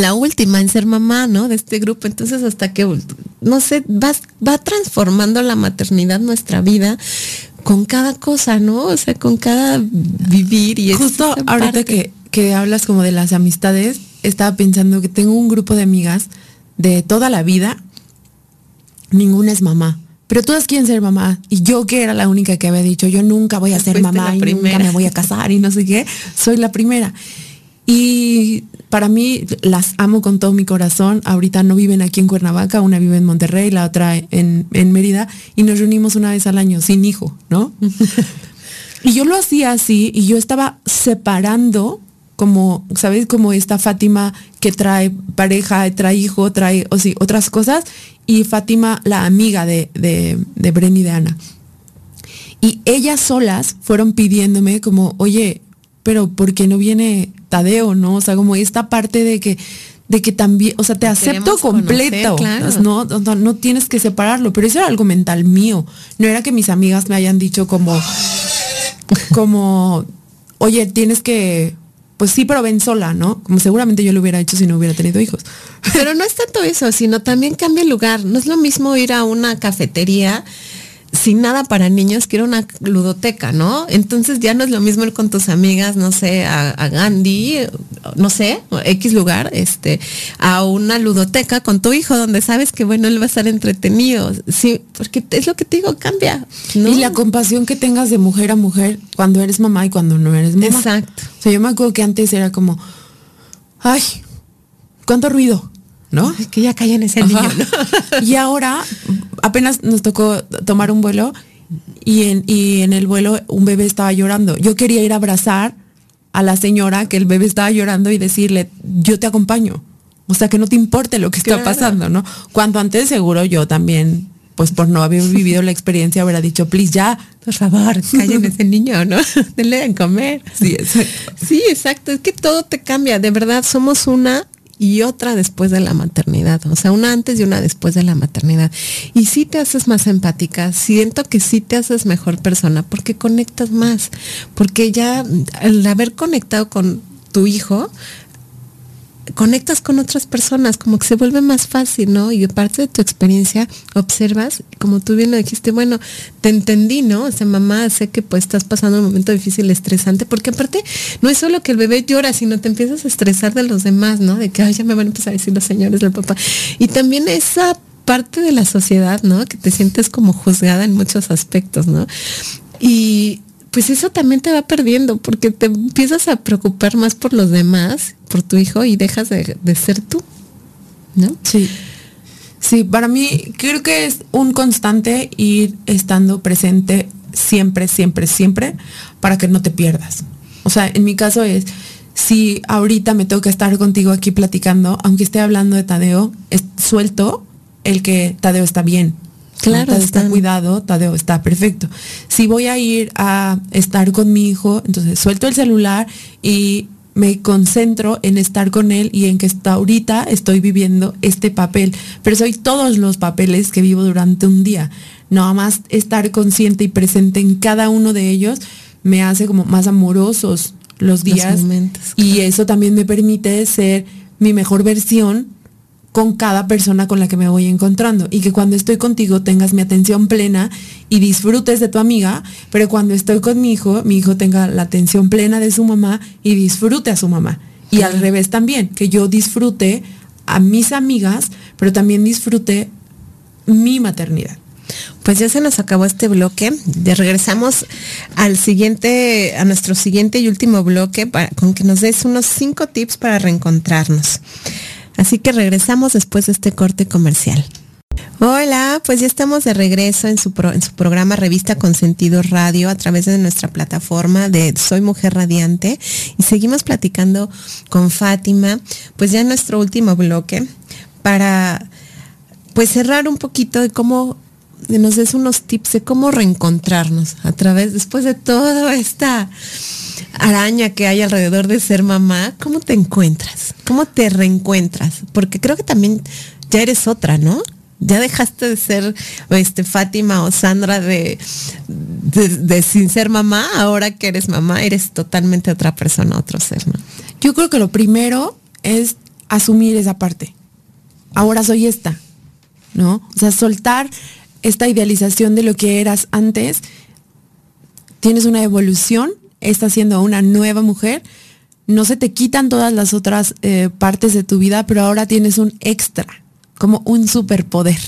la última en ser mamá, ¿no? De este grupo. Entonces, hasta que, no sé, va, va transformando la maternidad nuestra vida con cada cosa, ¿no? O sea, con cada vivir y Justo ahorita que, que hablas como de las amistades, estaba pensando que tengo un grupo de amigas de toda la vida, ninguna es mamá. Pero todas quieren ser mamá. Y yo que era la única que había dicho, yo nunca voy a ser mamá y nunca me voy a casar y no sé qué, soy la primera. Y para mí las amo con todo mi corazón. Ahorita no viven aquí en Cuernavaca, una vive en Monterrey, la otra en, Mérida, y nos reunimos una vez al año, sin hijo, ¿no? y yo lo hacía así, y yo estaba separando como, ¿sabes? Como esta Fátima que trae pareja, trae hijo, trae o sí, otras cosas, y Fátima, la amiga de, de, de Bren y de Ana. Y ellas solas fueron pidiéndome como, oye, pero ¿por qué no viene Tadeo, no? O sea, como esta parte de que de que también, o sea, te acepto completo, ¿no? ¿no? tienes que separarlo, pero eso era algo mental mío. No era que mis amigas me hayan dicho como, como, oye, tienes que, pues sí, pero ven sola, ¿no? Como seguramente yo lo hubiera hecho si no hubiera tenido hijos. Pero no es tanto eso, sino también cambia el lugar. No es lo mismo ir a una cafetería sin nada para niños, quiero una ludoteca, ¿no? Entonces ya no es lo mismo ir con tus amigas, no sé, a, Gandhi, no sé, X lugar, este, a una ludoteca con tu hijo donde sabes que, bueno, él va a estar entretenido. Sí, porque es lo que te digo, cambia. Y la compasión que tengas de mujer a mujer cuando eres mamá y cuando no eres mamá. Exacto. O sea, yo me acuerdo que antes era como, ay, ¿cuánto ruido? ¿no? que ya cae en ese niño. Y ahora apenas nos tocó tomar un vuelo y en, y en el vuelo un bebé estaba llorando. Yo quería ir a abrazar a la señora que el bebé estaba llorando y decirle, yo te acompaño. O sea, que no te importe lo que está pasando, ¿no? Cuando antes seguro yo también, pues por no haber vivido la experiencia, hubiera dicho, please, ya, por favor, callen ese niño, ¿no? Denle a comer. Sí, exacto. Sí, exacto. Es que todo te cambia. De verdad, somos una y otra después de la maternidad, o sea, una antes y una después de la maternidad. Y sí te haces más empática, siento que sí te haces mejor persona porque conectas más, porque ya al haber conectado con tu hijo, conectas con otras personas, como que se vuelve más fácil, ¿no? Y parte de tu experiencia observas, como tú bien lo dijiste, bueno, te entendí, ¿no? O sea, mamá, sé que pues estás pasando un momento difícil, estresante, porque aparte no es solo que el bebé llora, sino te empiezas a estresar de los demás, ¿no? De que, ay, ya me van a empezar a decir los señores del papá. Y también esa parte de la sociedad, ¿no? Que te sientes como juzgada en muchos aspectos, ¿no? Y pues eso también te va perdiendo porque te empiezas a preocupar más por los demás, por tu hijo y dejas de, ser tú, ¿no? Sí. Sí, para mí creo que es un constante ir estando presente siempre, siempre, siempre para que no te pierdas. O sea, en mi caso es, si ahorita me tengo que estar contigo aquí platicando, aunque esté hablando de Tadeo, es, suelto el que Tadeo está bien, Claro, está cuidado, Tadeo está perfecto. Si voy a ir a estar con mi hijo, entonces suelto el celular y me concentro en estar con él y en que está ahorita estoy viviendo este papel. Pero soy todos los papeles que vivo durante un día. Nada más estar consciente y presente en cada uno de ellos me hace como más amorosos los días. y eso también me permite ser mi mejor versión con cada persona con la que me voy encontrando y que cuando estoy contigo tengas mi atención plena y disfrutes de tu amiga, pero cuando estoy con mi hijo, mi hijo tenga la atención plena de su mamá y disfrute a su mamá. Y al revés también, que yo disfrute a mis amigas, pero también disfrute mi maternidad. Pues ya se nos acabó este bloque. Ya regresamos al siguiente, a nuestro siguiente y último bloque para, con que nos des unos cinco tips para reencontrarnos. Así que regresamos después de este corte comercial. Hola, pues ya estamos de regreso en su, en su programa Revista con Sentido Radio a través de nuestra plataforma de Soy Mujer Radiante y seguimos platicando con Fátima, pues ya en nuestro último bloque para pues cerrar un poquito de cómo nos des unos tips de cómo reencontrarnos a través, después de toda esta araña que hay alrededor de ser mamá, ¿cómo te encuentras? ¿Cómo te reencuentras? Porque creo que también ya eres otra, ¿no? Ya dejaste de ser este, Fátima o Sandra de, de, sin ser mamá, ahora que eres mamá, eres totalmente otra persona, otro ser. Yo creo que lo primero es asumir esa parte. Ahora soy esta, ¿no? O sea, soltar esta idealización de lo que eras antes, tienes una evolución, estás siendo una nueva mujer, no se te quitan todas las otras eh, partes de tu vida, pero ahora tienes un extra, como un superpoder.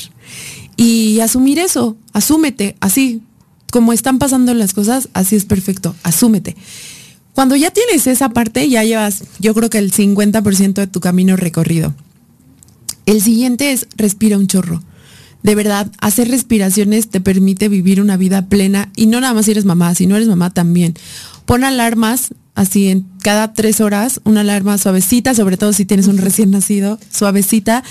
Y asumir eso, asúmete, así como están pasando las cosas, así es perfecto, asúmete. Cuando ya tienes esa parte, ya llevas, yo creo que el 50% de tu camino recorrido. El siguiente es respira un chorro de verdad, hacer respiraciones te permite vivir una vida plena y no nada más si eres mamá, si no eres mamá también. Pon alarmas así en cada tres horas, una alarma suavecita, sobre todo si tienes un recién nacido, suavecita.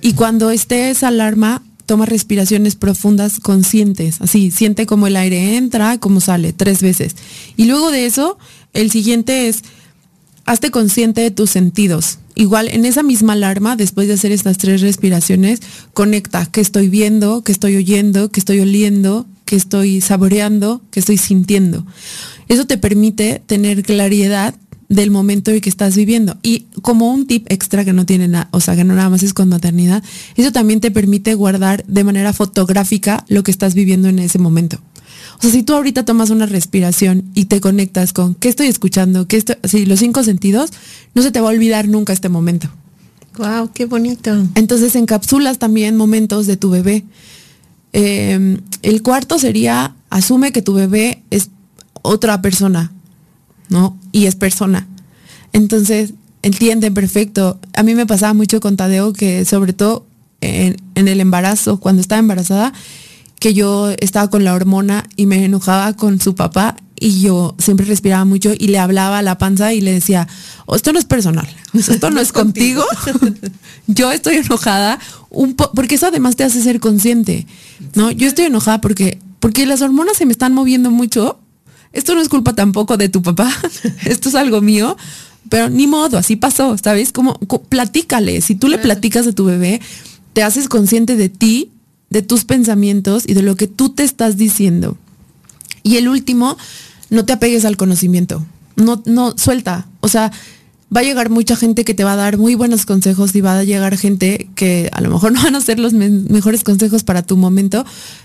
Y cuando esté esa alarma, toma respiraciones profundas conscientes, así, siente como el aire entra, como sale, tres veces. Y luego de eso, el siguiente es, hazte consciente de tus sentidos. Igual en esa misma alarma, después de hacer estas tres respiraciones, conecta qué estoy viendo, qué estoy oyendo, qué estoy oliendo, qué estoy saboreando, qué estoy sintiendo. Eso te permite tener claridad del momento en que estás viviendo. Y como un tip extra que no tiene nada, o sea, que no nada más es con maternidad, eso también te permite guardar de manera fotográfica lo que estás viviendo en ese momento. O sea, si tú ahorita tomas una respiración y te conectas con qué estoy escuchando, qué estoy, así, los cinco sentidos, no se te va a olvidar nunca este momento. Wow, qué bonito. Entonces encapsulas también momentos de tu bebé. Em, el cuarto sería, asume que tu bebé es otra persona, ¿no? Y es persona. Entonces, entiende perfecto. A mí me pasaba mucho con Tadeo que sobre todo en el embarazo, cuando estaba embarazada, que yo estaba con la hormona y me enojaba con su papá y yo siempre respiraba mucho y le hablaba a la panza y le decía, oh, esto no es personal, esto no es contigo, yo estoy enojada, un porque eso además te hace ser consciente, ¿no? Yo estoy enojada porque, porque las hormonas se me están moviendo mucho, esto no es culpa tampoco de tu papá, esto es algo mío, pero ni modo, así pasó, ¿sabes? Como, platícale, si tú le platicas a tu bebé, te haces consciente de ti de tus pensamientos y de lo que tú te estás diciendo. Y el último, no te apegues al conocimiento. No, no, suelta. O sea, va a llegar mucha gente que te va a dar muy buenos consejos y va a llegar gente que a lo mejor no van a ser los mejores consejos para tu momento,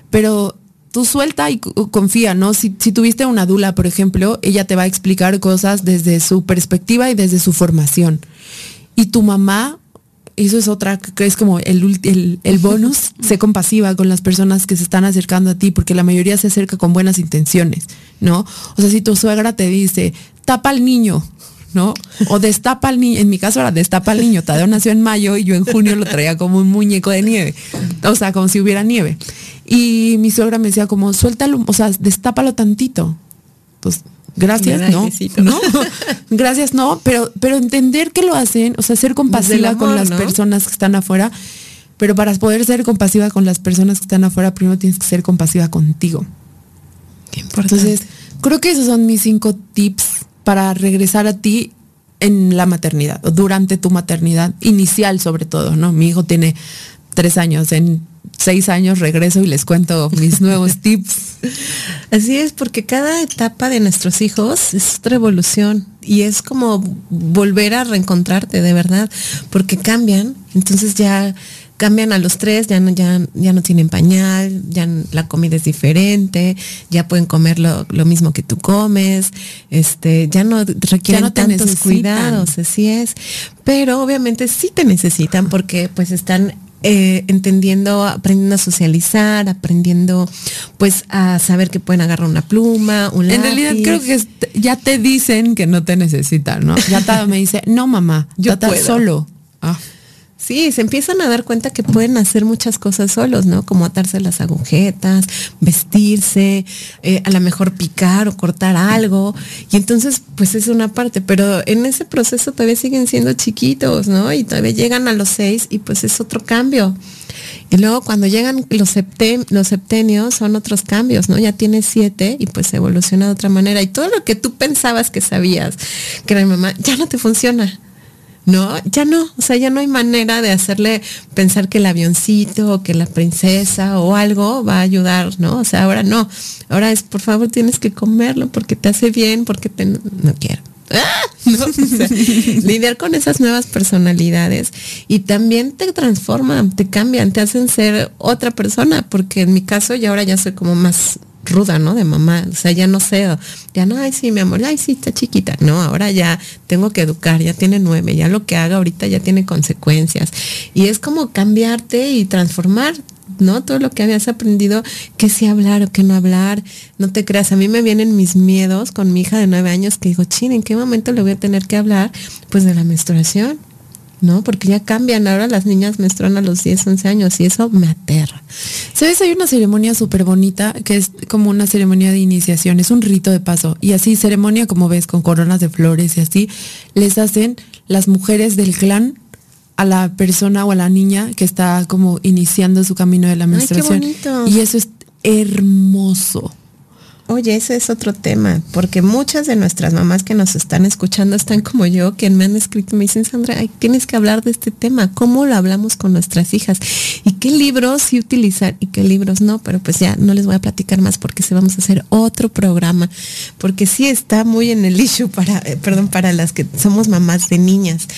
pero tú suelta y confía, ¿no? Si, si, tuviste una dula, por ejemplo, ella te va a explicar cosas desde su perspectiva y desde su formación. Y tu mamá eso es otra, que es como el, el, bonus, sé compasiva con las personas que se están acercando a ti, porque la mayoría se acerca con buenas intenciones, ¿no? O sea, si tu suegra te dice, tapa al niño, ¿no? O destapa al niño, en mi caso era destapa al niño, Tadeo nació en mayo y yo en junio lo traía como un muñeco de nieve, o sea, como si hubiera nieve. Y mi suegra me decía como, suéltalo, o sea, destápalo tantito. Pues gracias, no, no, gracias, no, pero, pero entender que lo hacen, o sea, ser compasiva con las personas que están afuera, pero para poder ser compasiva con las personas que están afuera, primero tienes que ser compasiva contigo. Entonces, creo que esos son mis cinco tips para regresar a ti en la maternidad, durante tu maternidad inicial sobre todo, ¿no? Mi hijo tiene tres años, en seis años regreso y les cuento mis nuevos tips. Así es, porque cada etapa de nuestros hijos es otra evolución. y es como volver a reencontrarte de verdad, porque cambian, entonces ya cambian a los tres, ya no, ya, ya no tienen pañal, ya la comida es diferente, ya pueden comer lo, mismo que tú comes, este, ya no requieren tantos cuidados, así es. Pero obviamente sí te necesitan porque pues están eh, entendiendo, aprendiendo a socializar, aprendiendo pues a saber que pueden agarrar una pluma, un En realidad creo que ya te dicen que no te necesitan, ¿no? Ya me dice, no mamá, yo estás solo. Ah. Sí, se empiezan a dar cuenta que pueden hacer muchas cosas solos, ¿no? Como atarse las agujetas, vestirse, eh, a lo mejor picar o cortar algo. Y entonces, pues es una parte, pero en ese proceso todavía siguen siendo chiquitos, ¿no? Y todavía llegan a los seis y pues es otro cambio. Y luego cuando llegan los, septen, los septenios son otros cambios, ¿no? Ya tienes siete y pues evoluciona de otra manera. Y todo lo que tú pensabas que sabías, que era mi mamá, ya no te funciona no, ya no, o sea, ya no hay manera de hacerle pensar que el avioncito o que la princesa o algo va a ayudar, ¿no? O sea, ahora no, ahora es, por favor, tienes que comerlo porque te hace bien, porque te, no, quiero. ¿No? lidiar con esas nuevas personalidades y también te transforman, te cambian, te hacen ser otra persona, porque en mi caso yo ahora ya soy como más ruda, ¿no? De mamá. O sea, ya no sé, ya no, ay, sí, mi amor, ay, sí, está chiquita. No, ahora ya tengo que educar, ya tiene nueve, ya lo que haga ahorita ya tiene consecuencias. Y es como cambiarte y transformar, ¿no? Todo lo que habías aprendido, que sí hablar o que no hablar. No te creas, a mí me vienen mis miedos con mi hija de nueve años que digo, ching, ¿en qué momento le voy a tener que hablar? Pues de la menstruación ¿no? Porque ya cambian, ahora las niñas menstruan a los 10, 11 años y eso me aterra. ¿Sabes? Hay una ceremonia súper bonita que es como una ceremonia de iniciación, es un rito de paso. Y así, ceremonia como ves, con coronas de flores y así, les hacen las mujeres del clan a la persona o a la niña que está como iniciando su camino de la menstruación. y eso es hermoso. Oye, ese es otro tema, porque muchas de nuestras mamás que nos están escuchando están como yo, que me han escrito, me dicen, Sandra, tienes que hablar de este tema, ¿cómo lo hablamos con nuestras hijas? ¿Y qué libros sí utilizar y qué libros no? Pero pues ya no les voy a platicar más porque se vamos a hacer otro programa, porque sí está muy en el issue para, eh, perdón, para las que somos mamás de niñas.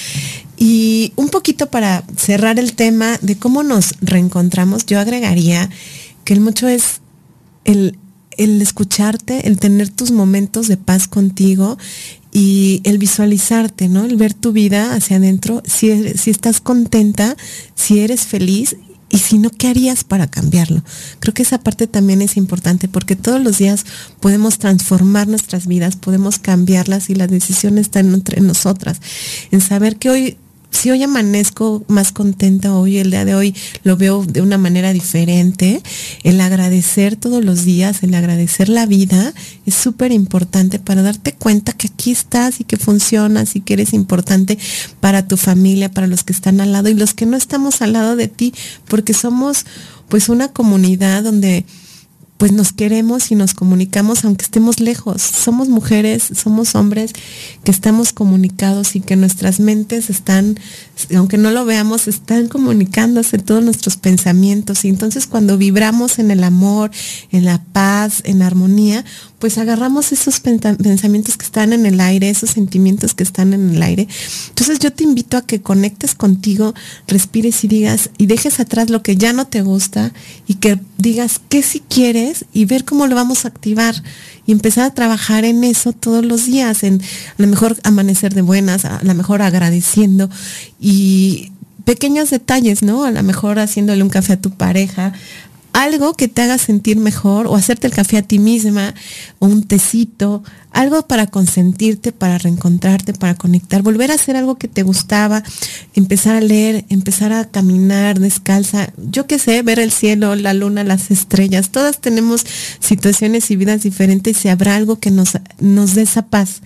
Y un poquito para cerrar el tema de cómo nos reencontramos, yo agregaría que el mucho es el el escucharte, el tener tus momentos de paz contigo y el visualizarte, ¿no? El ver tu vida hacia adentro, si, si estás contenta, si eres feliz y si no, ¿qué harías para cambiarlo? Creo que esa parte también es importante porque todos los días podemos transformar nuestras vidas, podemos cambiarlas y la decisión está entre nosotras. En saber que hoy si hoy amanezco más contenta, hoy el día de hoy lo veo de una manera diferente, el agradecer todos los días, el agradecer la vida es súper importante para darte cuenta que aquí estás y que funcionas y que eres importante para tu familia, para los que están al lado y los que no estamos al lado de ti, porque somos pues una comunidad donde pues nos queremos y nos comunicamos aunque estemos lejos. Somos mujeres, somos hombres que estamos comunicados y que nuestras mentes están, aunque no lo veamos, están comunicándose todos nuestros pensamientos. Y entonces cuando vibramos en el amor, en la paz, en la armonía, pues agarramos esos pensamientos que están en el aire, esos sentimientos que están en el aire. Entonces yo te invito a que conectes contigo, respires y digas, y dejes atrás lo que ya no te gusta y que digas qué si quieres y ver cómo lo vamos a activar y empezar a trabajar en eso todos los días, en a lo mejor amanecer de buenas, a lo mejor agradeciendo y pequeños detalles, ¿no? A lo mejor haciéndole un café a tu pareja, algo que te haga sentir mejor o hacerte el café a ti misma o un tecito, algo para consentirte, para reencontrarte, para conectar, volver a hacer algo que te gustaba, empezar a leer, empezar a caminar descalza, yo qué sé, ver el cielo, la luna, las estrellas, todas tenemos situaciones y vidas diferentes y habrá algo que nos, nos dé esa paz.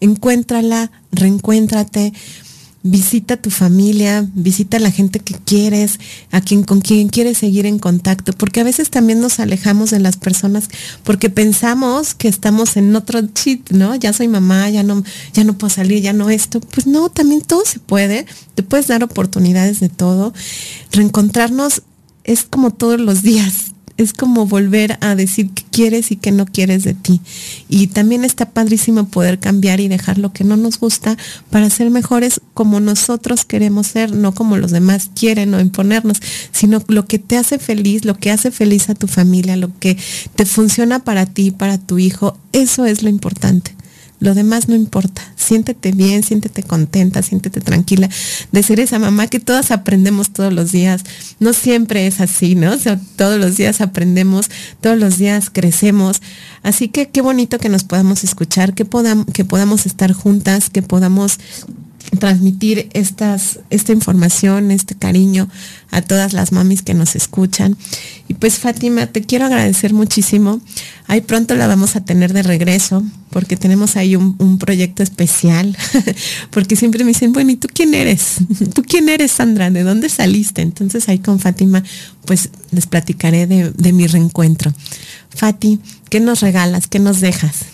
Encuéntrala, reencuéntrate visita tu familia, visita a la gente que quieres, a quien con quien quieres seguir en contacto, porque a veces también nos alejamos de las personas porque pensamos que estamos en otro chip, ¿no? Ya soy mamá, ya no ya no puedo salir, ya no esto. Pues no, también todo se puede. Te puedes dar oportunidades de todo. Reencontrarnos es como todos los días es como volver a decir qué quieres y qué no quieres de ti. Y también está padrísimo poder cambiar y dejar lo que no nos gusta para ser mejores como nosotros queremos ser, no como los demás quieren o imponernos, sino lo que te hace feliz, lo que hace feliz a tu familia, lo que te funciona para ti, para tu hijo, eso es lo importante. Lo demás no importa. Siéntete bien, siéntete contenta, siéntete tranquila de ser esa mamá que todas aprendemos todos los días. No siempre es así, ¿no? todos los días aprendemos, todos los días crecemos. Así que qué bonito que nos podamos escuchar, que, que podamos estar juntas, que podamos transmitir estas, esta información, este cariño a todas las mamis que nos escuchan. Y pues Fátima, te quiero agradecer muchísimo. Ahí pronto la vamos a tener de regreso porque tenemos ahí un, proyecto especial, porque siempre me dicen, bueno, ¿y tú quién eres? ¿Tú quién eres, Sandra? ¿De dónde saliste? Entonces ahí con Fátima, pues les platicaré de, de mi reencuentro. Fati, ¿qué nos regalas? ¿Qué nos dejas?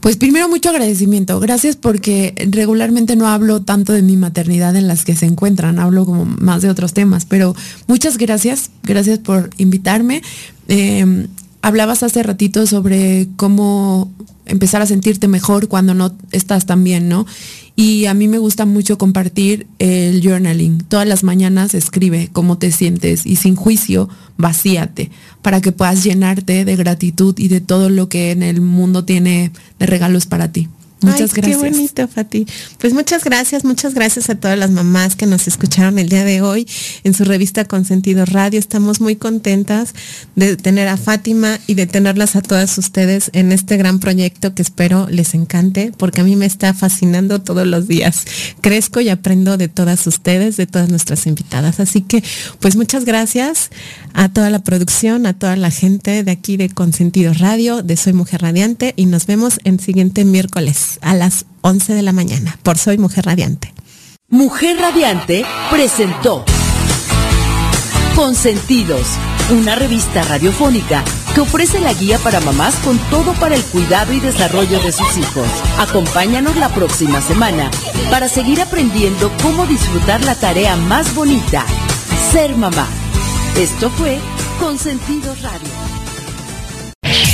Pues primero mucho agradecimiento. Gracias porque regularmente no hablo tanto de mi maternidad en las que se encuentran, hablo como más de otros temas, pero muchas gracias, gracias por invitarme. Em, hablabas hace ratito sobre cómo empezar a sentirte mejor cuando no estás tan bien, ¿no? Y a mí me gusta mucho compartir el journaling. Todas las mañanas escribe cómo te sientes y sin juicio vacíate para que puedas llenarte de gratitud y de todo lo que en el mundo tiene de regalos para ti. Muchas gracias. Qué bonito, Fati. Pues muchas gracias, muchas gracias a todas las mamás que nos escucharon el día de hoy en su revista Consentido Radio. Estamos muy contentas de tener a Fátima y de tenerlas a todas ustedes en este gran proyecto que espero les encante, porque a mí me está fascinando todos los días. Crezco y aprendo de todas ustedes, de todas nuestras invitadas. Así que, pues muchas gracias a toda la producción, a toda la gente de aquí de Consentido Radio, de Soy Mujer Radiante y nos vemos en siguiente miércoles a las 11 de la mañana por Soy Mujer Radiante. Mujer Radiante presentó Consentidos, una revista radiofónica que ofrece la guía para mamás con todo para el cuidado y desarrollo de sus hijos. Acompáñanos la próxima semana para seguir aprendiendo cómo disfrutar la tarea más bonita, ser mamá. Esto fue Consentidos Radio.